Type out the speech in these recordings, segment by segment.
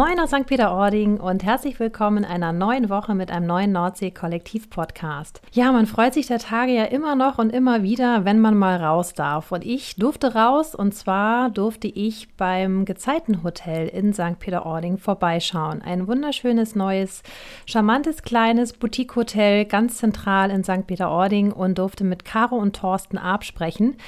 Moin aus St. Peter-Ording und herzlich willkommen in einer neuen Woche mit einem neuen Nordsee-Kollektiv-Podcast. Ja, man freut sich der Tage ja immer noch und immer wieder, wenn man mal raus darf. Und ich durfte raus und zwar durfte ich beim Gezeitenhotel in St. Peter-Ording vorbeischauen. Ein wunderschönes, neues, charmantes, kleines Boutique-Hotel ganz zentral in St. Peter-Ording und durfte mit Caro und Thorsten Arp sprechen.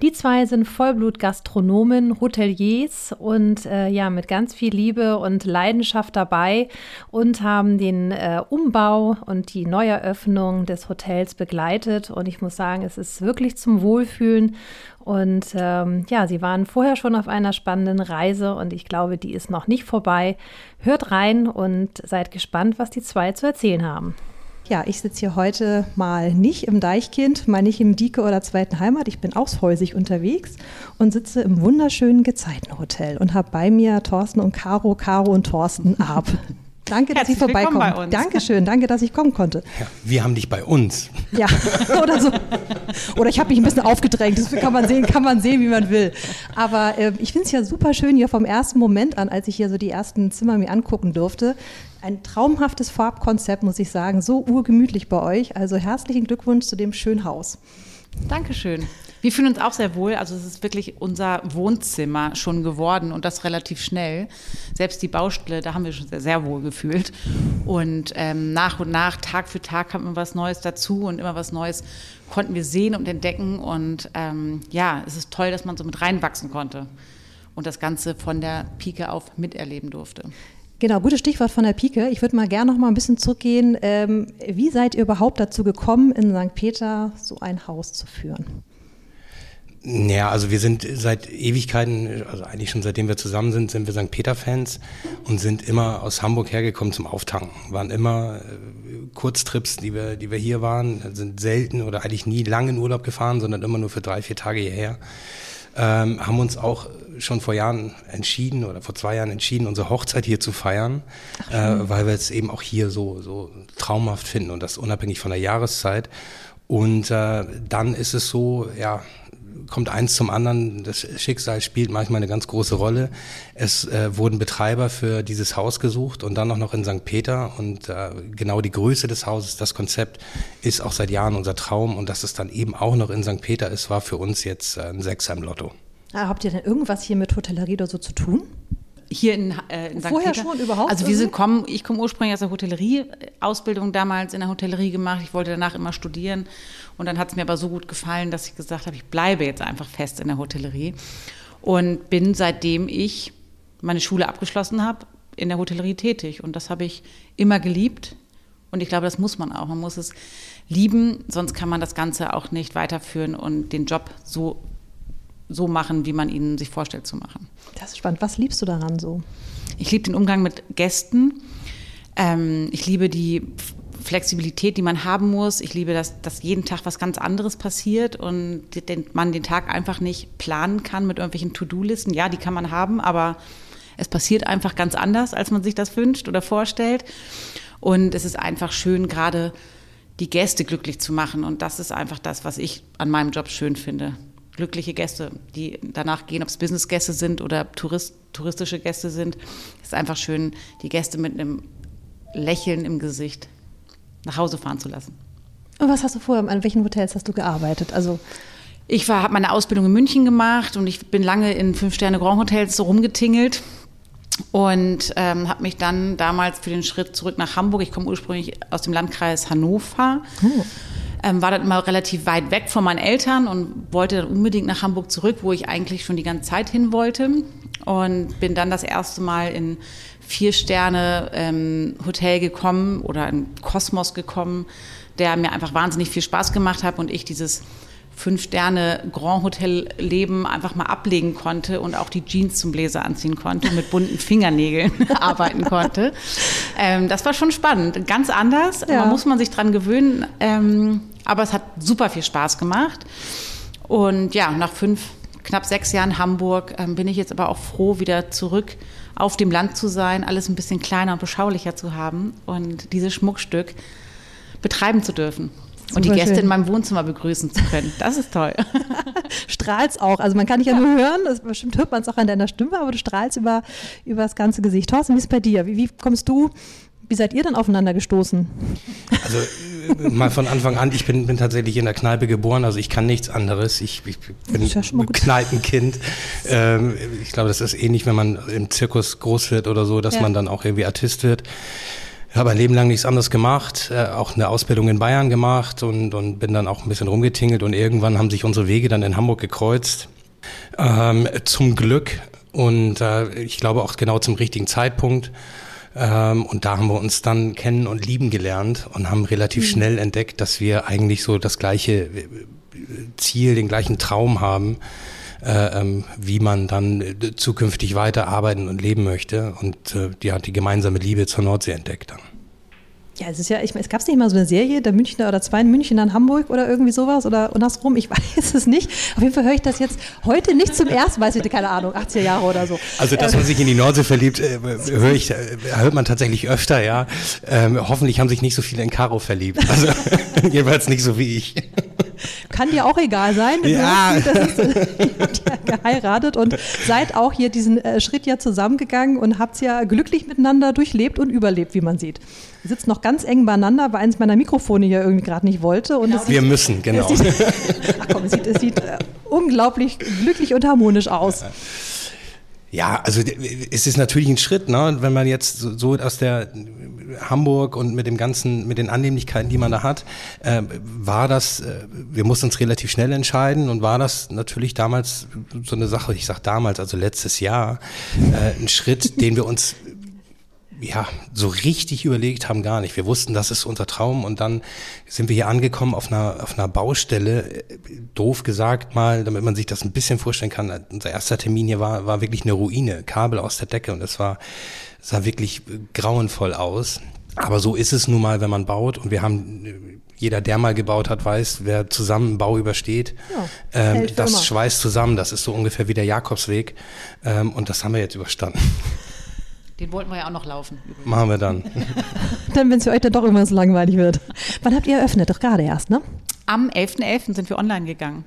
Die zwei sind Vollblut-Gastronomen, Hoteliers und äh, ja, mit ganz viel Liebe und und Leidenschaft dabei und haben den äh, Umbau und die Neueröffnung des Hotels begleitet. Und ich muss sagen, es ist wirklich zum Wohlfühlen. Und ähm, ja, sie waren vorher schon auf einer spannenden Reise und ich glaube, die ist noch nicht vorbei. Hört rein und seid gespannt, was die zwei zu erzählen haben. Ja, ich sitze hier heute mal nicht im Deichkind, mal nicht im Dieke oder zweiten Heimat. Ich bin aushäusig unterwegs und sitze im wunderschönen Gezeitenhotel und habe bei mir Thorsten und Caro, Caro und Thorsten ab. Danke, dass Sie vorbeikommen. Dankeschön, danke, dass ich kommen konnte. Ja, wir haben dich bei uns. Ja, oder so. Oder ich habe mich ein bisschen aufgedrängt. Das kann man sehen, kann man sehen, wie man will. Aber äh, ich finde es ja super schön hier vom ersten Moment an, als ich hier so die ersten Zimmer mir angucken durfte. Ein traumhaftes Farbkonzept, muss ich sagen. So urgemütlich bei euch. Also herzlichen Glückwunsch zu dem schönen Haus. Dankeschön. Wir fühlen uns auch sehr wohl. Also es ist wirklich unser Wohnzimmer schon geworden und das relativ schnell. Selbst die Baustelle, da haben wir schon sehr, sehr wohl gefühlt. Und ähm, nach und nach, Tag für Tag, kam immer was Neues dazu und immer was Neues konnten wir sehen und entdecken. Und ähm, ja, es ist toll, dass man so mit reinwachsen konnte und das Ganze von der Pike auf miterleben durfte. Genau, gutes Stichwort von der Pike. Ich würde mal gerne noch mal ein bisschen zurückgehen. Ähm, wie seid ihr überhaupt dazu gekommen, in St. Peter so ein Haus zu führen? Ja, also wir sind seit Ewigkeiten, also eigentlich schon seitdem wir zusammen sind, sind wir St. Peter-Fans und sind immer aus Hamburg hergekommen zum Auftanken. Waren immer äh, Kurztrips, die wir, die wir hier waren, sind selten oder eigentlich nie lange in Urlaub gefahren, sondern immer nur für drei, vier Tage hierher. Ähm, haben uns auch schon vor Jahren entschieden oder vor zwei Jahren entschieden, unsere Hochzeit hier zu feiern, äh, weil wir es eben auch hier so, so traumhaft finden und das unabhängig von der Jahreszeit. Und äh, dann ist es so, ja, kommt eins zum anderen. Das Schicksal spielt manchmal eine ganz große Rolle. Es äh, wurden Betreiber für dieses Haus gesucht und dann auch noch in St. Peter. Und äh, genau die Größe des Hauses, das Konzept ist auch seit Jahren unser Traum. Und dass es dann eben auch noch in St. Peter ist, war für uns jetzt äh, ein Sechser im Lotto. Habt ihr denn irgendwas hier mit Hotellerie oder so zu tun? Hier in, äh, in St. Vorher Peter. schon überhaupt? Also wir sind kommen, ich komme ursprünglich aus der Hotellerie, Ausbildung damals in der Hotellerie gemacht. Ich wollte danach immer studieren und dann hat es mir aber so gut gefallen, dass ich gesagt habe, ich bleibe jetzt einfach fest in der Hotellerie und bin seitdem ich meine Schule abgeschlossen habe in der Hotellerie tätig und das habe ich immer geliebt und ich glaube, das muss man auch. Man muss es lieben, sonst kann man das Ganze auch nicht weiterführen und den Job so so machen, wie man ihn sich vorstellt zu machen. Das ist spannend. Was liebst du daran so? Ich liebe den Umgang mit Gästen. Ähm, ich liebe die Flexibilität, die man haben muss. Ich liebe, dass, dass jeden Tag was ganz anderes passiert und den, man den Tag einfach nicht planen kann mit irgendwelchen To-Do-Listen. Ja, die kann man haben, aber es passiert einfach ganz anders, als man sich das wünscht oder vorstellt. Und es ist einfach schön, gerade die Gäste glücklich zu machen. Und das ist einfach das, was ich an meinem Job schön finde glückliche Gäste, die danach gehen, ob es Business-Gäste sind oder Tourist, touristische Gäste sind. Es ist einfach schön, die Gäste mit einem Lächeln im Gesicht nach Hause fahren zu lassen. Und was hast du vorher, an welchen Hotels hast du gearbeitet? Also ich habe meine Ausbildung in München gemacht und ich bin lange in Fünf-Sterne-Grand-Hotels so rumgetingelt und ähm, habe mich dann damals für den Schritt zurück nach Hamburg, ich komme ursprünglich aus dem Landkreis Hannover, oh ähm, war dann immer relativ weit weg von meinen Eltern und wollte dann unbedingt nach Hamburg zurück, wo ich eigentlich schon die ganze Zeit hin wollte. Und bin dann das erste Mal in vier Sterne ähm, Hotel gekommen oder in Kosmos gekommen, der mir einfach wahnsinnig viel Spaß gemacht hat und ich dieses Fünf-Sterne-Grand-Hotel-Leben einfach mal ablegen konnte und auch die Jeans zum Bläser anziehen konnte und mit bunten Fingernägeln arbeiten konnte. Ähm, das war schon spannend. Ganz anders. Ja. Man muss man sich dran gewöhnen. Ähm, aber es hat super viel Spaß gemacht. Und ja, nach fünf, knapp sechs Jahren Hamburg ähm, bin ich jetzt aber auch froh, wieder zurück auf dem Land zu sein, alles ein bisschen kleiner und beschaulicher zu haben und dieses Schmuckstück betreiben zu dürfen. und die Gäste schön. in meinem Wohnzimmer begrüßen zu können. Das ist toll. strahlst auch. Also man kann dich ja, nur hören, das, bestimmt hört man es auch an deiner Stimme, aber du strahlst über, über das ganze Gesicht. Thorsten, wie ist es bei dir? Wie, wie kommst du, wie seid ihr denn aufeinander gestoßen? Also äh, mal von Anfang an, ich bin, bin tatsächlich in der Kneipe geboren, also ich kann nichts anderes. Ich, ich bin ja. Kneipenkind. Ähm, ich glaube, das ist ähnlich, wenn man im Zirkus groß wird oder so, dass Ja. man dann auch irgendwie Artist wird. Ich habe ein Leben lang nichts anderes gemacht, äh, auch eine Ausbildung in Bayern gemacht und, und bin dann auch ein bisschen rumgetingelt und irgendwann haben sich unsere Wege dann in Hamburg gekreuzt. Ähm, zum Glück und äh, ich glaube auch genau zum richtigen Zeitpunkt. Ähm, und da haben wir uns dann kennen und lieben gelernt und haben relativ schnell entdeckt, dass wir eigentlich so das gleiche äh, Ziel, den gleichen Traum haben, äh, ähm, wie man dann äh, zukünftig weiterarbeiten und leben möchte. Und äh, die hat die gemeinsame Liebe zur Nordsee entdeckt dann. Ja, es ist ja, ich, es gab nicht mal so eine Serie, der Münchner oder zwei in München, dann Hamburg oder irgendwie sowas oder andersrum, ich weiß es nicht. Auf jeden Fall höre ich das jetzt heute nicht zum ersten Mal, ich hatte keine Ahnung, 80er Jahre oder so. Also, dass Ähm, man sich in die Nordsee verliebt, äh, höre ich, äh, hört man tatsächlich öfter, ja. Ähm, hoffentlich haben sich nicht so viele in Caro verliebt. Also, jedenfalls nicht so wie ich. Kann dir auch egal sein. Ja. hast- ist, ihr habt ja geheiratet und seid auch hier diesen äh, Schritt ja zusammengegangen und habt ja glücklich miteinander durchlebt und überlebt, wie man sieht. Ihr sitzt noch ganz eng beieinander, weil eins meiner Mikrofone hier irgendwie gerade nicht wollte. Und es Wir sieht, müssen, genau. Es sieht, ach komm, es sieht, es sieht äh, unglaublich glücklich und harmonisch aus. Ja, also d- es ist natürlich ein Schritt, ne? wenn man jetzt so, so aus der Hamburg und mit dem ganzen, mit den Annehmlichkeiten, die man da hat, äh, war das, äh, wir mussten uns relativ schnell entscheiden und war das natürlich damals so eine Sache, ich sag damals, also letztes Jahr, äh, ein Schritt, den wir uns ja, so richtig überlegt haben gar nicht. Wir wussten, das ist unser Traum und dann sind wir hier angekommen auf einer, auf einer Baustelle, doof gesagt mal, damit man sich das ein bisschen vorstellen kann. Unser erster Termin hier war, war wirklich eine Ruine, Kabel aus der Decke und es war, sah wirklich grauenvoll aus. Aber so ist es nun mal, wenn man baut und wir haben, jeder, der mal gebaut hat, weiß, wer zusammen einen Bau übersteht, Ja, ähm, das schweißt zusammen. Das ist so ungefähr wie der Jakobsweg ähm, und das haben wir jetzt überstanden. Den wollten wir ja auch noch laufen. Machen wir dann. Dann, wenn es für euch dann doch irgendwann so langweilig wird. Wann habt ihr eröffnet? Doch gerade erst, ne? Am 11.11. sind wir online gegangen.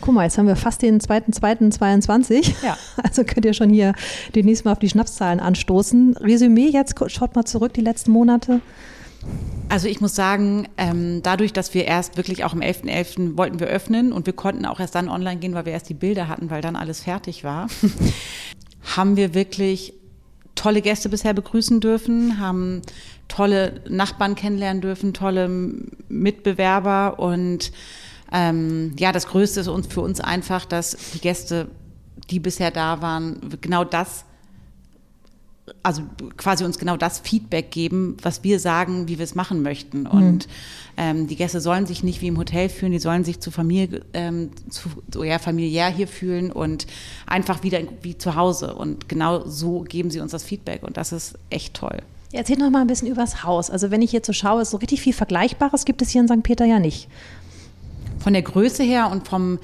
Guck mal, jetzt haben wir fast den 2.2.22. Ja. Also könnt ihr schon hier demnächst mal auf die Schnapszahlen anstoßen. Resümee jetzt, schaut mal zurück die letzten Monate. Also ich muss sagen, ähm, dadurch, dass wir erst wirklich auch am 11.11. wollten wir öffnen und wir konnten auch erst dann online gehen, weil wir erst die Bilder hatten, weil dann alles fertig war, haben wir wirklich tolle Gäste bisher begrüßen dürfen, haben tolle Nachbarn kennenlernen dürfen, tolle Mitbewerber und ähm, ja, das Größte ist uns für uns einfach, dass die Gäste, die bisher da waren, genau das also quasi uns genau das Feedback geben, was wir sagen, wie wir es machen möchten. Und ähm, die Gäste sollen sich nicht wie im Hotel fühlen, die sollen sich zu Familie, ähm, zu, so ja, familiär hier fühlen und einfach wieder wie zu Hause. Und genau so geben sie uns das Feedback und das ist echt toll. Ja, Erzählt noch mal ein bisschen übers Haus. Also wenn ich jetzt so schaue, ist so richtig viel Vergleichbares gibt es hier in St. Peter ja nicht. Von der Größe her und vom,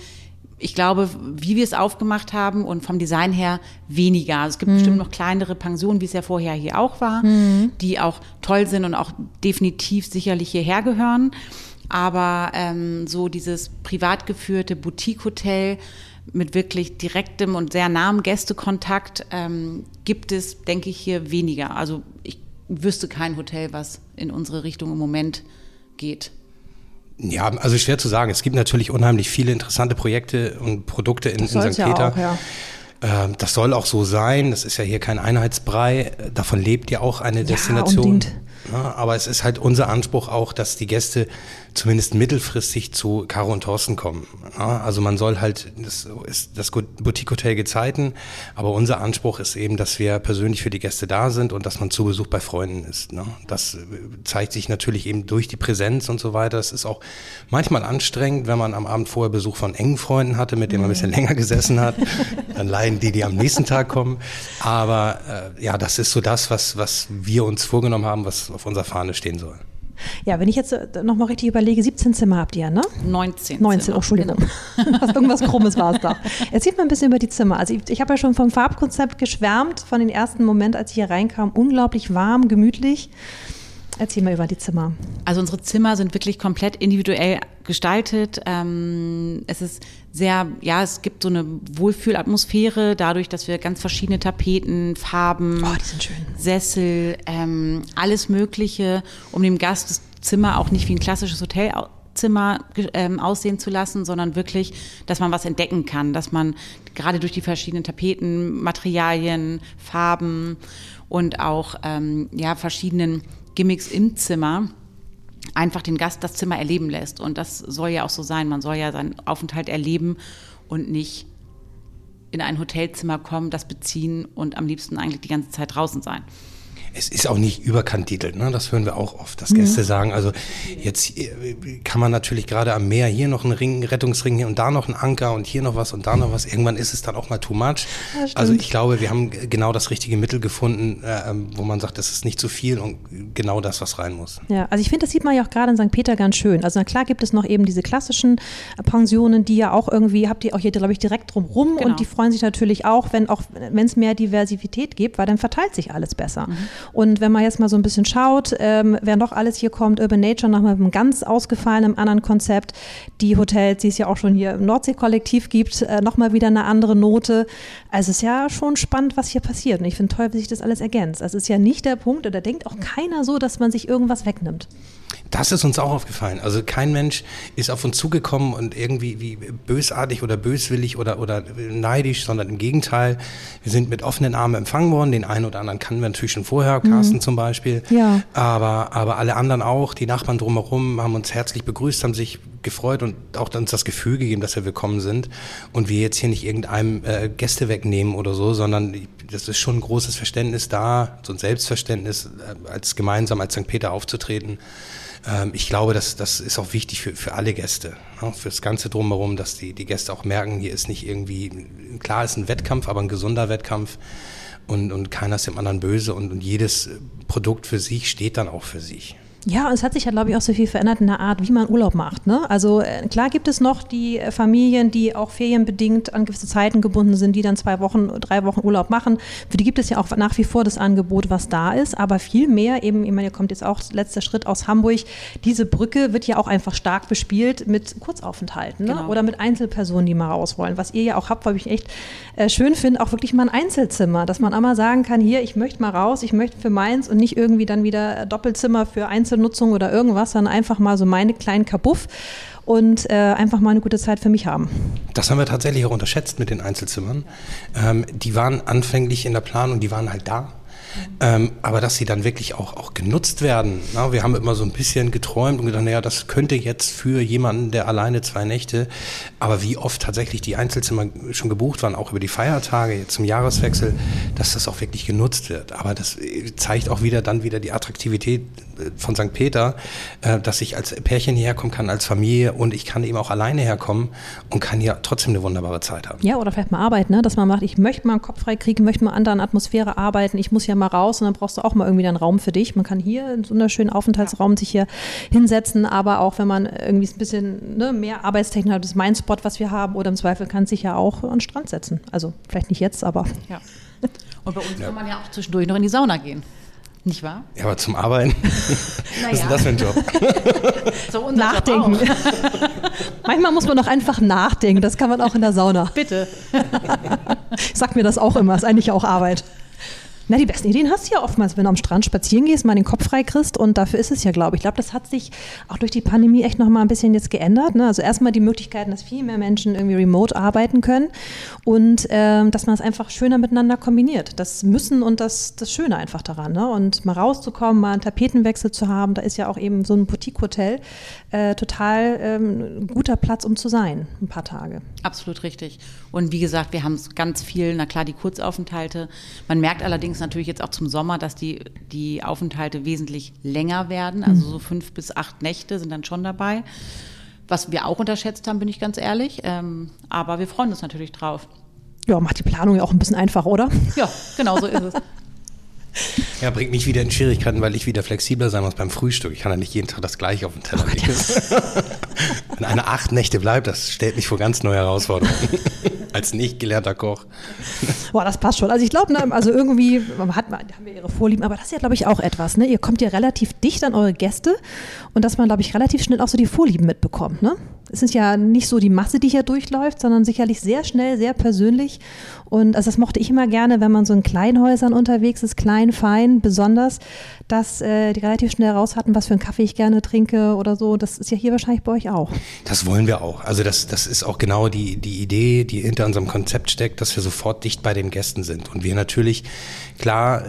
ich glaube, wie wir es aufgemacht haben und vom Design her weniger. Also es gibt bestimmt noch kleinere Pensionen, wie es ja vorher hier auch war, die auch toll sind und auch definitiv sicherlich hierher gehören. Aber ähm, so dieses privat geführte Boutique-Hotel mit wirklich direktem und sehr nahem Gästekontakt ähm, gibt es, denke ich, hier weniger. Also ich wüsste kein Hotel, was in unsere Richtung im Moment geht. Ja, also schwer zu sagen. Es gibt natürlich unheimlich viele interessante Projekte und Produkte in, in St. ja Peter. auch, ja. Ähm, Das soll auch so sein. Das ist ja hier kein Einheitsbrei. Davon lebt ja auch eine Destination. unbedingt. Ja, aber es ist halt unser Anspruch auch, dass die Gäste zumindest mittelfristig zu Caro und Thorsten kommen. Ja, also man soll halt, das ist das Boutique-Hotel Gezeiten, aber unser Anspruch ist eben, dass wir persönlich für die Gäste da sind und dass man zu Besuch bei Freunden ist. Ne? Das äh, zeigt sich natürlich eben durch die Präsenz und so weiter. Es ist auch manchmal anstrengend, wenn man am Abend vorher Besuch von engen Freunden hatte, mit denen man ein bisschen länger gesessen hat. Dann leiden die, die am nächsten Tag kommen. Aber äh, ja, das ist so das, was, was wir uns vorgenommen haben, was auf unserer Fahne stehen soll. Ja, wenn ich jetzt äh, noch mal richtig überlege, 17 Zimmer habt ihr, ne? 19. 19, Zimmer. oh, Entschuldigung. Was, irgendwas Krummes war es da. Erzählt mal ein bisschen über die Zimmer. Also ich, ich habe ja schon vom Farbkonzept geschwärmt, von den ersten Moment, als ich hier reinkam. Unglaublich warm, gemütlich. Erzähl mal über die Zimmer. Also unsere Zimmer sind wirklich komplett individuell gestaltet. Ähm, es ist sehr, ja, es gibt so eine Wohlfühlatmosphäre dadurch, dass wir ganz verschiedene Tapeten, Farben, Oh. Sessel, ähm, alles Mögliche, um dem Gast das Zimmer auch nicht wie ein klassisches Hotelzimmer ähm, aussehen zu lassen, sondern wirklich, dass man was entdecken kann, dass man gerade durch die verschiedenen Tapeten, Materialien, Farben und auch ähm, ja, verschiedenen Gimmicks im Zimmer einfach den Gast das Zimmer erleben lässt. Und das soll ja auch so sein. Man soll ja seinen Aufenthalt erleben und nicht in ein Hotelzimmer kommen, das beziehen und am liebsten eigentlich die ganze Zeit draußen sein. Es ist auch nicht überkandidelt, ne? das hören wir auch oft, dass Gäste sagen, also jetzt äh, kann man natürlich gerade am Meer hier noch einen Ring, Rettungsring hier und da noch einen Anker und hier noch was und da noch was. Irgendwann ist es dann auch mal too much. Ja, also ich glaube, wir haben genau das richtige Mittel gefunden, äh, wo man sagt, das ist nicht zu viel und genau das, was rein muss. Ja, also ich finde, das sieht man ja auch gerade in St. Peter ganz schön. Also na klar gibt es noch eben diese klassischen äh, Pensionen, die ja auch irgendwie, habt ihr auch hier, glaube ich, direkt drumrum Genau. und die freuen sich natürlich auch, wenn auch, wenn es mehr Diversität gibt, weil dann verteilt sich alles besser. Mhm. Und wenn man jetzt mal so ein bisschen schaut, ähm, wer noch alles hier kommt, Urban Nature nochmal mit einem ganz ausgefallenen anderen Konzept, die Hotels, die es ja auch schon hier im Nordsee-Kollektiv gibt, äh, nochmal wieder eine andere Note. Also es ist ja schon spannend, was hier passiert. Und ich finde toll, wie sich das alles ergänzt. Also es ist ja nicht der Punkt, oder denkt auch keiner so, dass man sich irgendwas wegnimmt. Das ist uns auch aufgefallen. Also kein Mensch ist auf uns zugekommen und irgendwie wie bösartig oder böswillig oder, oder neidisch, sondern im Gegenteil. Wir sind mit offenen Armen empfangen worden. Den einen oder anderen kannten wir natürlich schon vorher, Carsten zum Beispiel. Ja. Aber, aber alle anderen auch, die Nachbarn drumherum, haben uns herzlich begrüßt, haben sich gefreut und auch uns das Gefühl gegeben, dass wir willkommen sind. Und wir jetzt hier nicht irgendeinem äh, Gäste wegnehmen oder so, sondern das ist schon ein großes Verständnis da, so ein Selbstverständnis, äh, als gemeinsam als St. Peter aufzutreten. Ähm, ich glaube, das, das ist auch wichtig für, für alle Gäste, ne? für das Ganze drumherum, dass die, die Gäste auch merken, hier ist nicht irgendwie, klar ist ein Wettkampf, aber ein gesunder Wettkampf und, und keiner ist dem anderen böse und, und jedes Produkt für sich steht dann auch für sich. Ja, und es hat sich ja, glaube ich, auch so viel verändert in der Art, wie man Urlaub macht. Ne? Also äh, klar gibt es noch die äh, Familien, die auch ferienbedingt an gewisse Zeiten gebunden sind, die dann zwei Wochen, drei Wochen Urlaub machen. Für die gibt es ja auch nach wie vor das Angebot, was da ist. Aber viel mehr eben, ich meine, hier kommt jetzt auch letzter Schritt aus Hamburg. Diese Brücke wird ja auch einfach stark bespielt mit Kurzaufenthalten ne? Genau. oder mit Einzelpersonen, die mal raus wollen. Was ihr ja auch habt, weil ich echt äh, schön finde, auch wirklich mal ein Einzelzimmer, dass man einmal sagen kann, hier, ich möchte mal raus, ich möchte für meins und nicht irgendwie dann wieder Doppelzimmer für Einzelnutzung oder irgendwas, sondern einfach mal so meine kleinen Kabuff und äh, einfach mal eine gute Zeit für mich haben. Das haben wir tatsächlich auch unterschätzt mit den Einzelzimmern. Ähm, die waren anfänglich in der Planung, die waren halt da. Ähm, aber dass sie dann wirklich auch, auch genutzt werden. Na, wir haben immer so ein bisschen geträumt und gedacht, naja, das könnte jetzt für jemanden, der alleine zwei Nächte, aber wie oft tatsächlich die Einzelzimmer schon gebucht waren, auch über die Feiertage jetzt zum Jahreswechsel, dass das auch wirklich genutzt wird. Aber das äh, zeigt auch wieder dann wieder die Attraktivität äh, von St. Peter, äh, dass ich als Pärchen hierher kommen kann, als Familie und ich kann eben auch alleine herkommen und kann hier trotzdem eine wunderbare Zeit haben. Ja, oder vielleicht mal arbeiten, ne? dass man macht, ich möchte mal einen Kopf frei kriegen, möchte mal in anderen Atmosphäre arbeiten, ich muss ja mal raus und dann brauchst du auch mal irgendwie einen Raum für dich. Man kann hier in so einem schönen Aufenthaltsraum sich hier hinsetzen, aber auch wenn man irgendwie ein bisschen ne, mehr Arbeitstechnik hat, das ist mein Spot, was wir haben, oder im Zweifel kann sich ja auch an den Strand setzen. Also vielleicht nicht jetzt, aber Ja. Und bei uns kann man ja auch zwischendurch noch in die Sauna gehen. Nicht wahr? Ja, aber zum Arbeiten, was ist denn das für ein Job? So unser nachdenken. Job auch. Manchmal muss man doch einfach nachdenken, das kann man auch in der Sauna. Bitte. Ich sag mir das auch immer, ist eigentlich auch Arbeit. Na, die besten Ideen hast du ja oftmals, wenn du am Strand spazieren gehst, mal den Kopf frei kriegst und dafür ist es ja, glaube ich. Ich glaube, das hat sich auch durch die Pandemie echt noch mal ein bisschen jetzt geändert. Ne? Also erstmal die Möglichkeiten, dass viel mehr Menschen irgendwie remote arbeiten können und ähm, dass man es einfach schöner miteinander kombiniert. Das Müssen und das, das Schöne einfach daran. Ne? Und mal rauszukommen, mal einen Tapetenwechsel zu haben, da ist ja auch eben so ein Boutique-Hotel äh, total ähm, guter Platz, um zu sein, ein paar Tage. Absolut richtig. Und wie gesagt, wir haben ganz viel, na klar, die Kurzaufenthalte. Man merkt allerdings natürlich jetzt auch zum Sommer, dass die, die Aufenthalte wesentlich länger werden. Also so fünf bis acht Nächte sind dann schon dabei. Was wir auch unterschätzt haben, bin ich ganz ehrlich. Ähm, aber wir freuen uns natürlich drauf. Ja, macht die Planung ja auch ein bisschen einfacher, oder? Ja, genau so ist es. Ja, bringt mich wieder in Schwierigkeiten, weil ich wieder flexibler sein muss beim Frühstück. Ich kann ja nicht jeden Tag das gleiche auf dem Teller legen. Wenn eine acht Nächte bleibt, das stellt mich vor ganz neue Herausforderungen. Als nicht gelernter Koch. Boah, das passt schon. Also ich glaube, ne, also irgendwie hat, haben wir ihre Vorlieben, aber das ist ja, glaube ich, auch etwas. Ne? Ihr kommt ja relativ dicht an eure Gäste und dass man, glaube ich, relativ schnell auch so die Vorlieben mitbekommt. Ne? Es ist ja nicht so die Masse, die hier durchläuft, sondern sicherlich sehr schnell, sehr persönlich. Und also das mochte ich immer gerne, wenn man so in Kleinhäusern unterwegs ist, klein, fein, besonders, dass äh, die relativ schnell raus hatten, was für einen Kaffee ich gerne trinke oder so. Das ist ja hier wahrscheinlich bei euch auch. Das wollen wir auch. Also das, das ist auch genau die, die Idee, die hinter unserem Konzept steckt, dass wir sofort dicht bei den Gästen sind. Und wir natürlich, klar,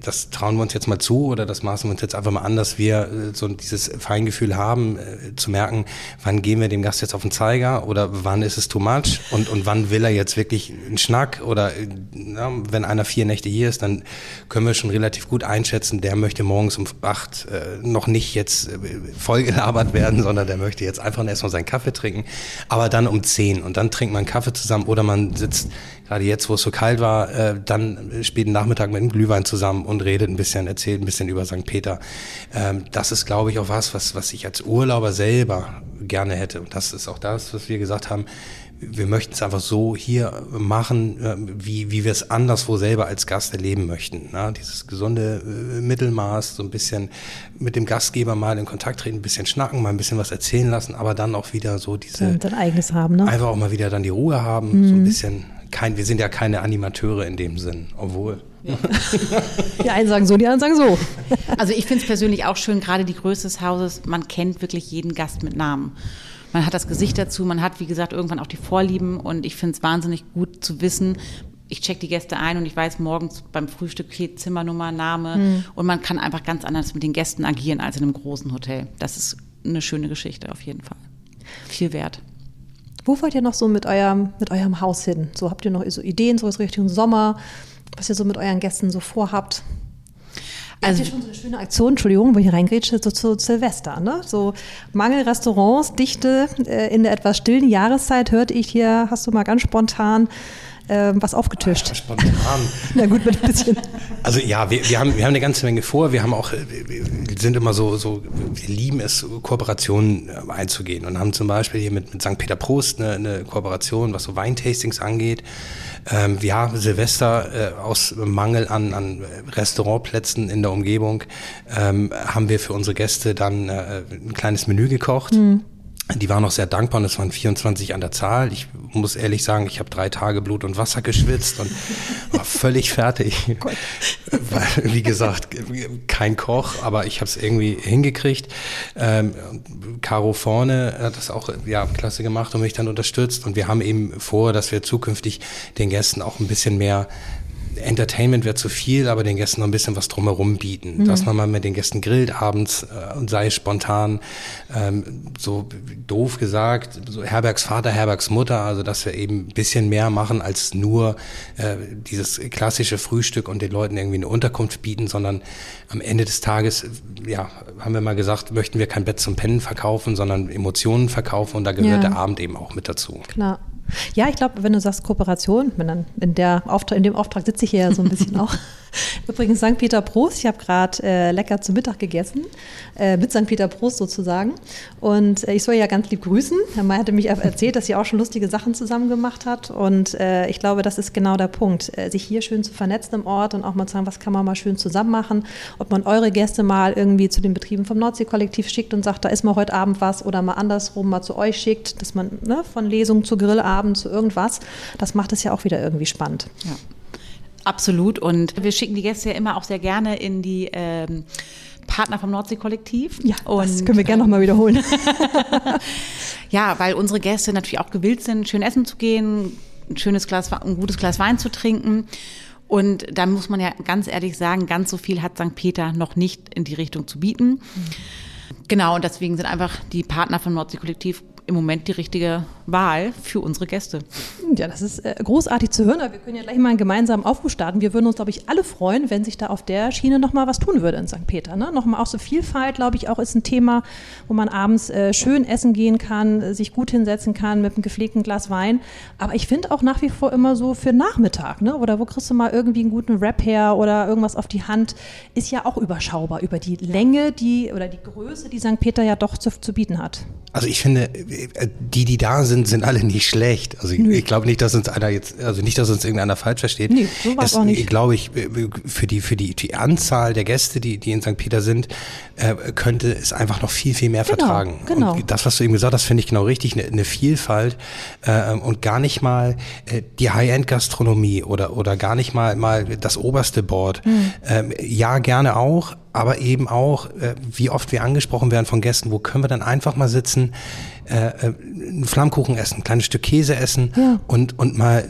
das trauen wir uns jetzt mal zu oder das maßen wir uns jetzt einfach mal an, dass wir äh, so dieses Feingefühl haben, äh, zu merken, wann gehen wir dem Gast jetzt auf den Zeiger oder wann ist es too much und, und wann will er jetzt wirklich einen Schnack oder na, wenn einer vier Nächte hier ist, dann können wir schon relativ gut einschätzen, der möchte morgens um acht äh, noch nicht jetzt äh, vollgelabert werden, sondern der möchte jetzt einfach erstmal seinen Kaffee trinken, aber dann um zehn und dann trinkt man Kaffee zusammen oder man sitzt gerade jetzt, wo es so kalt war, äh, dann späten Nachmittag mit einem Glühwein zusammen und redet ein bisschen, erzählt ein bisschen über St. Peter. Ähm, das ist, glaube ich, auch was, was, was ich als Urlauber selber gerne hätte. Und das ist auch das, was wir gesagt haben wir möchten es einfach so hier machen, äh, wie, wie wir es anderswo selber als Gast erleben möchten. Ne? Dieses gesunde äh, Mittelmaß, so ein bisschen mit dem Gastgeber mal in Kontakt treten, ein bisschen schnacken, mal ein bisschen was erzählen lassen, aber dann auch wieder so diese... Ja, dein eigenes haben, ne? Einfach auch mal wieder dann die Ruhe haben, mhm. so ein bisschen... Kein, wir sind ja keine Animateure in dem Sinn, obwohl... Die einen sagen so, die anderen sagen so. Also ich finde es persönlich auch schön, gerade die Größe des Hauses, man kennt wirklich jeden Gast mit Namen man hat das Gesicht dazu, man hat, wie gesagt, irgendwann auch die Vorlieben und ich finde es wahnsinnig gut zu wissen, ich check die Gäste ein und ich weiß morgens beim Frühstück, okay, Zimmernummer, Name mhm. und man kann einfach ganz anders mit den Gästen agieren als in einem großen Hotel. Das ist eine schöne Geschichte auf jeden Fall. Viel wert. Wo wollt ihr noch so mit eurem, mit eurem Haus hin? So habt ihr noch so Ideen, so Richtung Sommer, was ihr so mit euren Gästen so vorhabt? Also, das ist schon so eine schöne Aktion, Entschuldigung, wo ich reingrätsche, so zu Silvester. Ne? So Mangelrestaurants, Dichte äh, in der etwas stillen Jahreszeit hörte ich hier, hast du mal ganz spontan äh, was aufgetischt. Ja, spontan. Na gut, mit ein bisschen. Also ja, wir, wir, haben, wir haben eine ganze Menge vor. Wir haben auch, äh, wir sind immer so, so wir lieben es, Kooperationen äh, einzugehen und haben zum Beispiel hier mit, mit St. Peter Prost eine, eine Kooperation, was so Weintastings angeht. Ähm, ja, Silvester äh, aus Mangel an, an Restaurantplätzen in der Umgebung ähm, haben wir für unsere Gäste dann äh, ein kleines Menü gekocht. Mhm. Die waren auch sehr dankbar und es waren 24 an der Zahl. Ich muss ehrlich sagen, ich habe drei Tage Blut und Wasser geschwitzt und war völlig fertig. Weil, wie gesagt, kein Koch, aber ich habe es irgendwie hingekriegt. Ähm, Caro vorne hat das auch ja, klasse gemacht und mich dann unterstützt. Und wir haben eben vor, dass wir zukünftig den Gästen auch ein bisschen mehr Entertainment wäre zu viel, aber den Gästen noch ein bisschen was drumherum bieten. Mhm. Dass man mal mit den Gästen grillt abends äh, und sei spontan, ähm, so doof gesagt, so Herbergsvater, Herbergsmutter, also dass wir eben ein bisschen mehr machen als nur äh, dieses klassische Frühstück und den Leuten irgendwie eine Unterkunft bieten, sondern am Ende des Tages, ja, haben wir mal gesagt, möchten wir kein Bett zum Pennen verkaufen, sondern Emotionen verkaufen und da gehört ja. der Abend eben auch mit dazu. Klar. Ja, ich glaube, wenn du sagst Kooperation, dann in, der Auftrag, in dem Auftrag sitze ich hier ja so ein bisschen auch. Übrigens St. Peter Prost, ich habe gerade äh, lecker zu Mittag gegessen, äh, mit St. Peter Prost sozusagen. Und äh, ich soll ja ganz lieb grüßen. Herr May hatte mich erzählt, dass sie auch schon lustige Sachen zusammen gemacht hat. Und äh, ich glaube, das ist genau der Punkt, äh, sich hier schön zu vernetzen im Ort und auch mal zu sagen, was kann man mal schön zusammen machen. Ob man eure Gäste mal irgendwie zu den Betrieben vom Nordsee-Kollektiv schickt und sagt, da ist mal heute Abend was oder mal andersrum mal zu euch schickt, dass man ne, von Lesung zu Grillabend zu irgendwas, das macht es ja auch wieder irgendwie spannend. Ja. Absolut. Und wir schicken die Gäste ja immer auch sehr gerne in die ähm, Partner vom Nordsee-Kollektiv. Ja, und, das können wir gerne nochmal wiederholen. ja, weil unsere Gäste natürlich auch gewillt sind, schön essen zu gehen, ein schönes Glas, ein gutes Glas Wein zu trinken. Und da muss man ja ganz ehrlich sagen, ganz so viel hat St. Peter noch nicht in die Richtung zu bieten. Mhm. Genau, und deswegen sind einfach die Partner vom Nordsee-Kollektiv im Moment die richtige Wahl für unsere Gäste. Ja, das ist äh, großartig zu hören. Aber wir können ja gleich mal einen gemeinsamen Aufruf starten. Wir würden uns, glaube ich, alle freuen, wenn sich da auf der Schiene nochmal was tun würde in St. Peter. Ne? Nochmal auch so Vielfalt, glaube ich, auch ist ein Thema, wo man abends äh, schön essen gehen kann, äh, sich gut hinsetzen kann mit einem gepflegten Glas Wein. Aber ich finde auch nach wie vor immer so für Nachmittag, ne? oder wo kriegst du mal irgendwie einen guten Rap her oder irgendwas auf die Hand, ist ja auch überschaubar über die Länge die, oder die Größe, die St. Peter ja doch zu, zu bieten hat. Also ich finde, die, die da sind, sind alle nicht schlecht. Also ich, ich glaube nicht, dass uns einer jetzt, also nicht, dass uns irgendeiner falsch versteht. Nee, so war es auch nicht. Glaube ich, für die, für die, die Anzahl der Gäste, die, die in St. Peter sind, äh, könnte es einfach noch viel, viel mehr genau, vertragen. Genau. Und das, was du eben gesagt hast, finde ich genau richtig, eine, eine Vielfalt äh, und gar nicht mal äh, die High-End-Gastronomie oder, oder gar nicht mal, mal das oberste Board. Mhm. Ähm, ja, gerne auch, aber eben auch, äh, wie oft wir angesprochen werden von Gästen, wo können wir dann einfach mal sitzen, äh, äh einen Flammkuchen essen, ein kleines Stück Käse essen ja. und, und mal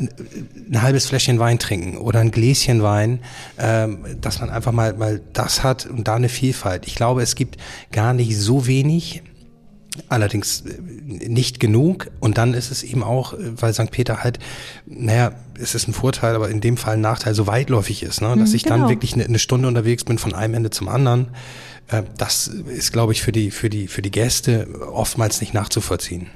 ein halbes Fläschchen Wein trinken oder ein Gläschen Wein, ähm, dass man einfach mal, mal das hat und da eine Vielfalt. Ich glaube, es gibt gar nicht so wenig allerdings äh, nicht genug. Und dann ist es eben auch, äh, weil St. Peter halt, naja, es ist ein Vorteil, aber in dem Fall ein Nachteil, so weitläufig ist, ne? dass mhm, ich genau. dann wirklich eine, eine, Stunde unterwegs bin von einem Ende zum anderen. Äh, das ist, glaube ich, für die, für, die, für die Gäste oftmals nicht nachzuvollziehen.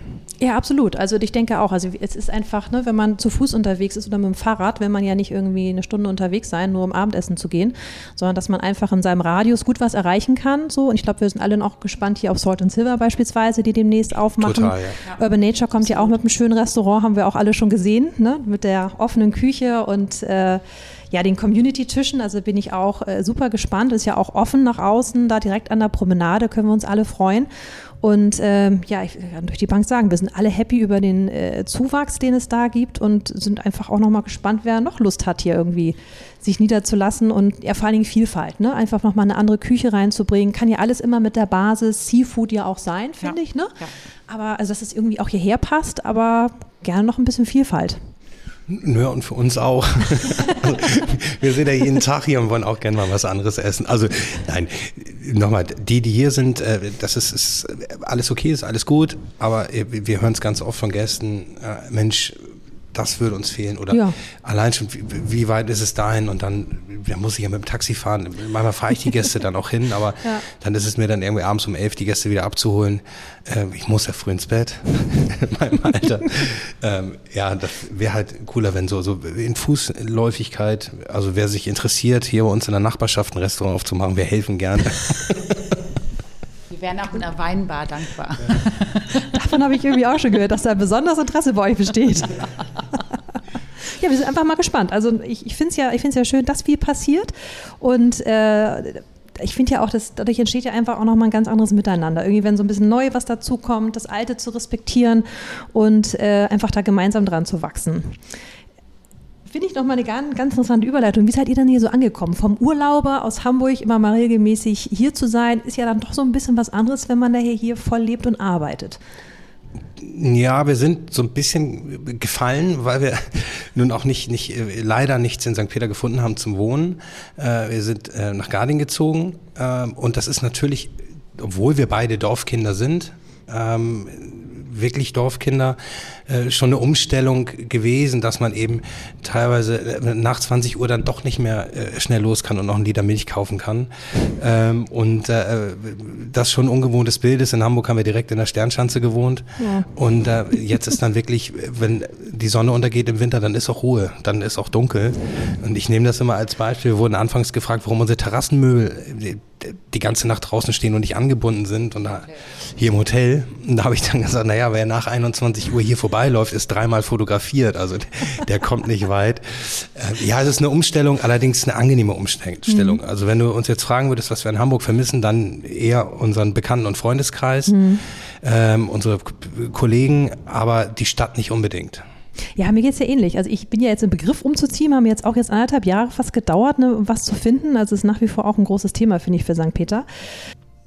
Ja, absolut. Also ich denke auch, also es ist einfach, ne, wenn man zu Fuß unterwegs ist oder mit dem Fahrrad, will man ja nicht irgendwie eine Stunde unterwegs sein, nur um Abendessen zu gehen, sondern dass man einfach in seinem Radius gut was erreichen kann. So. Und ich glaube, wir sind alle noch gespannt hier auf Salt and Silver beispielsweise, die demnächst aufmachen. Total, ja. Urban Nature kommt ja auch mit einem schönen Restaurant, haben wir auch alle schon gesehen, ne? mit der offenen Küche und äh, ja, den Community-Tischen, also bin ich auch äh, super gespannt. Ist ja auch offen nach außen, da direkt an der Promenade können wir uns alle freuen. Und ähm, ja, ich kann durch die Bank sagen, wir sind alle happy über den äh, Zuwachs, den es da gibt und sind einfach auch nochmal gespannt, wer noch Lust hat, hier irgendwie sich niederzulassen und ja, vor allen Dingen Vielfalt, ne? Einfach nochmal eine andere Küche reinzubringen. Kann ja alles immer mit der Basis Seafood ja auch sein, finde ja. ich, ne? Ja. Aber also, dass es irgendwie auch hierher passt, aber gerne noch ein bisschen Vielfalt. Nö, und für uns auch. also, wir sind ja jeden Tag hier und wollen auch gerne mal was anderes essen. Also nein, nochmal, die, die hier sind, äh, das ist, ist alles okay, ist alles gut, aber äh, wir hören es ganz oft von Gästen, äh, Mensch, das würde uns fehlen. Oder ja. allein schon, wie, wie, weit ist es dahin? Und dann, da muss ich ja mit dem Taxi fahren. Manchmal fahre ich die Gäste dann auch hin, aber ja. dann ist es mir dann irgendwie abends um elf, die Gäste wieder abzuholen. Ähm, ich muss ja früh ins Bett in meinem Alter. ähm, ja, das wäre halt cooler, wenn so, so in Fußläufigkeit, also wer sich interessiert, hier bei uns in der Nachbarschaft ein Restaurant aufzumachen, wir helfen gerne. Wir wären auch in einer Weinbar dankbar. Davon habe ich irgendwie auch schon gehört, dass da ein besonderes Interesse bei euch besteht. Wir sind einfach mal gespannt. Also ich, ich finde es ja, ja schön, dass viel passiert. Und äh, ich finde ja auch, dass dadurch entsteht ja einfach auch nochmal ein ganz anderes Miteinander. Irgendwie, wenn so ein bisschen neu was dazukommt, das Alte zu respektieren und äh, einfach da gemeinsam dran zu wachsen. Finde ich nochmal eine ganz, ganz interessante Überleitung. Wie seid ihr denn hier so angekommen? Vom Urlauber aus Hamburg immer mal regelmäßig hier zu sein, ist ja dann doch so ein bisschen was anderes, wenn man daher hier voll lebt und arbeitet. Ja, wir sind so ein bisschen gefallen, weil wir nun auch nicht, nicht leider nichts in St. Peter gefunden haben zum Wohnen. Äh, wir sind äh, nach Garding gezogen ähm, und das ist natürlich, obwohl wir beide Dorfkinder sind, ähm, wirklich Dorfkinder äh, schon eine Umstellung gewesen, dass man eben teilweise äh, nach 20 Uhr dann doch nicht mehr äh, schnell los kann und noch einen Liter Milch kaufen kann. Ähm, und äh, das schon ein ungewohntes Bild ist. In Hamburg haben wir direkt in der Sternschanze gewohnt. Ja. Und jetzt ist dann wirklich, wenn die Sonne untergeht im Winter, dann ist auch Ruhe, dann ist auch dunkel. Und ich nehme das immer als Beispiel. Wir wurden anfangs gefragt, warum unsere Terrassenmöbel die ganze Nacht draußen stehen und nicht angebunden sind und da hier im Hotel. Und da habe ich dann gesagt, naja, wer nach 21 Uhr hier vorbeiläuft, ist dreimal fotografiert. Also der kommt nicht weit. Äh, ja, es ist eine Umstellung, allerdings eine angenehme Umstellung. Mhm. Also wenn du uns jetzt fragen würdest, was wir in Hamburg vermissen, dann eher unseren Bekannten- und Freundeskreis, mhm. ähm, unsere Kollegen, aber die Stadt nicht unbedingt. Ja, mir geht es ja ähnlich. Also ich bin ja jetzt im Begriff umzuziehen, haben jetzt auch jetzt anderthalb Jahre fast gedauert, ne, was zu finden. Also es ist nach wie vor auch ein großes Thema, finde ich, für St. Peter.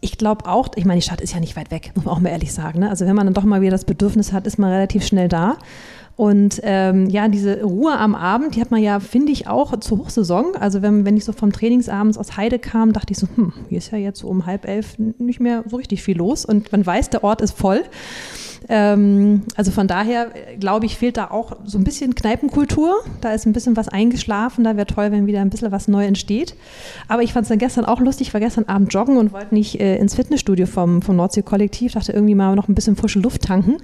Ich glaube auch, ich meine, die Stadt ist ja nicht weit weg, muss man auch mal ehrlich sagen. Ne? Also wenn man dann doch mal wieder das Bedürfnis hat, ist man relativ schnell da. Und ähm, ja, diese Ruhe am Abend, die hat man ja, finde ich, auch zur Hochsaison. Also wenn, wenn ich so vom Trainingsabends aus Heide kam, dachte ich so, hm, hier ist ja jetzt so um halb elf nicht mehr so richtig viel los. Und man weiß, der Ort ist voll. Ähm, also von daher, glaube ich, fehlt da auch so ein bisschen Kneipenkultur. Da ist ein bisschen was eingeschlafen. Da wäre toll, wenn wieder ein bisschen was neu entsteht. Aber ich fand es dann gestern auch lustig. Ich war gestern Abend joggen und wollte nicht äh, ins Fitnessstudio vom, vom Nordsee-Kollektiv. Dachte irgendwie mal noch ein bisschen frische Luft tanken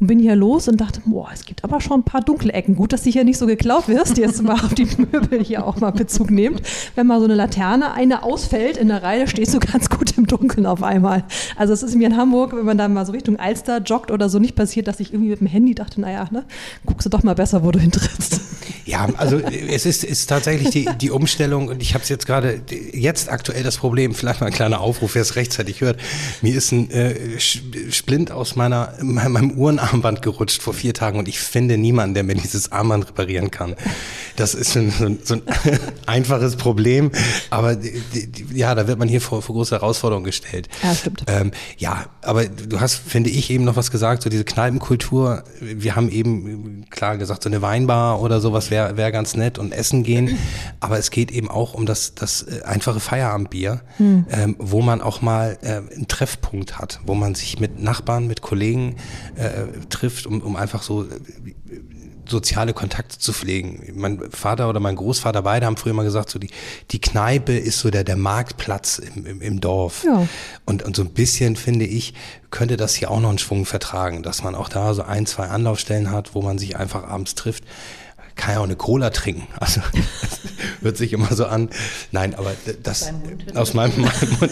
und bin hier los und dachte, boah, es gibt aber schon ein paar dunkle Ecken. Gut, dass du hier nicht so geklaut wirst. Jetzt mal auf die Möbel hier auch mal Bezug nehmt. Wenn mal so eine Laterne, eine ausfällt in der Reihe, stehst du ganz gut im Dunkeln auf einmal. Also es ist mir in Hamburg, wenn man da mal so Richtung Alster joggt oder so nicht passiert, dass ich irgendwie mit dem Handy dachte, naja, ne, guckst du doch mal besser, wo du hintrittst. Ja, also es ist, ist tatsächlich die, die Umstellung und ich habe es jetzt gerade, jetzt aktuell das Problem, vielleicht mal ein kleiner Aufruf, wer es rechtzeitig hört. Mir ist ein äh, Splint aus meiner, meinem Uhrenarmband gerutscht vor vier Tagen und ich finde niemanden, der mir dieses Armband reparieren kann. Das ist so ein, so ein einfaches Problem, aber die, die, ja, da wird man hier vor, vor große Herausforderungen gestellt. Ja, stimmt. Ähm, ja, aber du hast, finde ich, eben noch was gesagt, so diese Kneipenkultur. Wir haben eben klar gesagt, so eine Weinbar oder sowas wäre wär ganz nett und essen gehen. Aber es geht eben auch um das, das äh, einfache Feierabendbier, hm. ähm, wo man auch mal äh, einen Treffpunkt hat, wo man sich mit Nachbarn, mit Kollegen äh, trifft, um, um einfach so soziale Kontakte zu pflegen. Mein Vater oder mein Großvater beide haben früher mal gesagt, so die, die Kneipe ist so der, der Marktplatz im, im, im Dorf. Ja. Und, und so ein bisschen, finde ich, könnte das hier auch noch einen Schwung vertragen, dass man auch da so ein, zwei Anlaufstellen hat, wo man sich einfach abends trifft kann ja auch eine Cola trinken. Also hört sich immer so an. Nein, aber das aus meinem Mund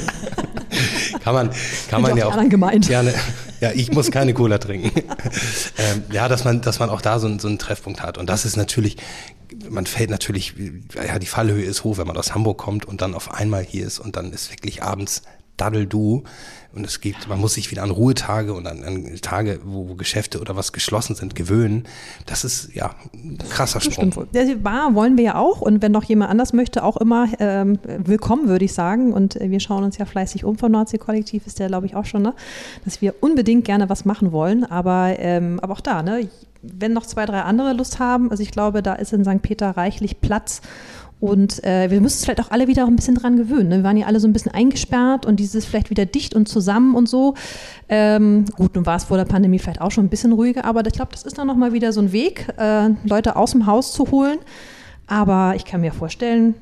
kann man kann man ja auch gemeint. gerne. Ja, ich muss keine Cola trinken. ähm, ja, dass man dass man auch da so, so einen Treffpunkt hat und das ist natürlich man fällt natürlich, ja, die Fallhöhe ist hoch, wenn man aus Hamburg kommt und dann auf einmal hier ist und dann ist wirklich abends Daddel-Du. Und es gibt, man muss sich wieder an Ruhetage und an, an Tage, wo, wo, Geschäfte oder was geschlossen sind, gewöhnen. Das ist ja ein krasser Sprung. Stimmt. Der Bar wollen wir ja auch. Und wenn noch jemand anders möchte, auch immer ähm, willkommen, würde ich sagen. Und äh, wir schauen uns ja fleißig um vom Nordsee-Kollektiv, ist der, glaube ich, auch schon, ne? dass wir unbedingt gerne was machen wollen. Aber, ähm, aber auch da, ne? wenn noch zwei, drei andere Lust haben, also ich glaube, da ist in St. Peter reichlich Platz und äh, wir müssen es vielleicht auch alle wieder auch ein bisschen dran gewöhnen. Ne? Wir waren ja alle so ein bisschen eingesperrt und dieses vielleicht wieder dicht und zusammen und so. Ähm, gut, nun war es vor der Pandemie vielleicht auch schon ein bisschen ruhiger, aber ich glaube, das ist dann nochmal wieder so ein Weg, äh, Leute aus dem Haus zu holen. Aber ich kann mir vorstellen,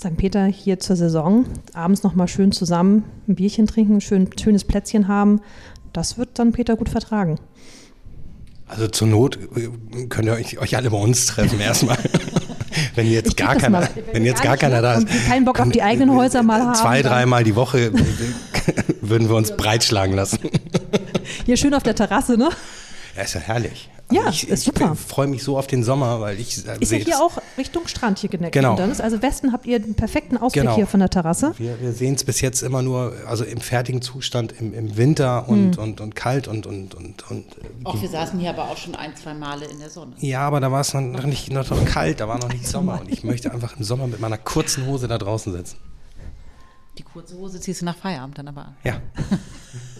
St. Peter hier zur Saison, abends nochmal schön zusammen ein Bierchen trinken, ein schön, schönes Plätzchen haben, das wird dann Peter gut vertragen. Also zur Not äh, könnt ihr euch, euch alle bei uns treffen erstmal. wenn jetzt gar keiner, wenn jetzt gar keiner da ist. Keinen Bock auf die eigenen Häuser mal haben. Zwei, dreimal die Woche würden wir uns breitschlagen lassen. Hier schön auf der Terrasse, ne? Ja, ist ja herrlich. Ja, ich, ist super. Ich freue mich so auf den Sommer, weil ich äh, Ist ja hier auch Richtung Strand hier geneckt. Genau. Also Westen habt ihr einen perfekten Ausblick genau. hier von der Terrasse. Wir, wir sehen es bis jetzt immer nur, also im fertigen Zustand im, im Winter und, hm. und, und kalt und und und und. Auch wir saßen hier aber auch schon ein, zwei Male in der Sonne. Ja, aber da war es noch nicht noch kalt, da war noch nicht Sommer und ich möchte einfach im Sommer mit meiner kurzen Hose da draußen sitzen. Die kurze Hose ziehst du nach Feierabend dann aber an. Ja.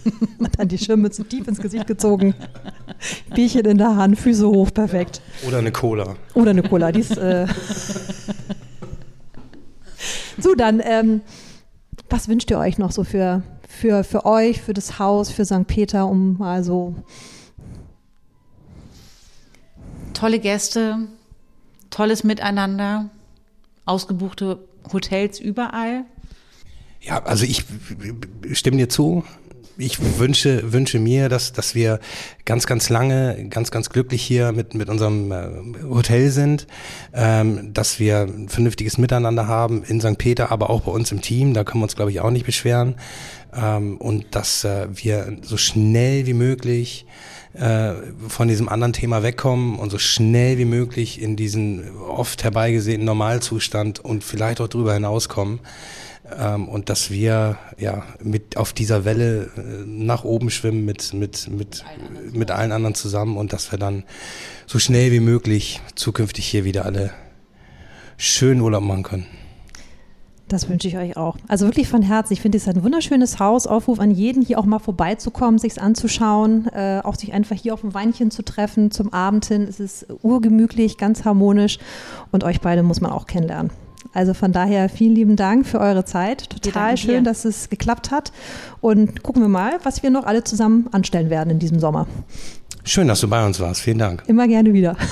Und dann die Schirmmütze tief ins Gesicht gezogen. Bierchen in der Hand, Füße hoch, perfekt. Oder eine Cola. Oder eine Cola. Die ist, äh so, dann, ähm, was wünscht ihr euch noch so für, für, für euch, für das Haus, für St. Peter, um mal so. Tolle Gäste, tolles Miteinander, ausgebuchte Hotels überall. Ja, also ich stimme dir zu. Ich wünsche, wünsche mir, dass, dass wir ganz, ganz lange, ganz, ganz glücklich hier mit, mit unserem äh, Hotel sind, ähm, dass wir ein vernünftiges Miteinander haben in St. Peter, aber auch bei uns im Team. Da können wir uns, glaube ich, auch nicht beschweren. Ähm, und dass äh, wir so schnell wie möglich äh, von diesem anderen Thema wegkommen und so schnell wie möglich in diesen oft herbeigesehenen Normalzustand und vielleicht auch drüber hinauskommen ähm, und dass wir ja mit auf dieser Welle äh, nach oben schwimmen mit mit mit mit allen anderen zusammen und dass wir dann so schnell wie möglich zukünftig hier wieder alle schön Urlaub machen können. Das wünsche ich euch auch. Also wirklich von Herzen. Ich finde, es ist ein wunderschönes Haus. Aufruf an jeden, hier auch mal vorbeizukommen, sich anzuschauen, äh, auch sich einfach hier auf ein Weinchen zu treffen zum Abend hin. Es ist urgemütlich, ganz harmonisch und euch beide muss man auch kennenlernen. Also von daher vielen lieben Dank für eure Zeit. Total schön, dass es geklappt hat. Und gucken wir mal, was wir noch alle zusammen anstellen werden in diesem Sommer. Schön, dass du bei uns warst. Vielen Dank. Immer gerne wieder.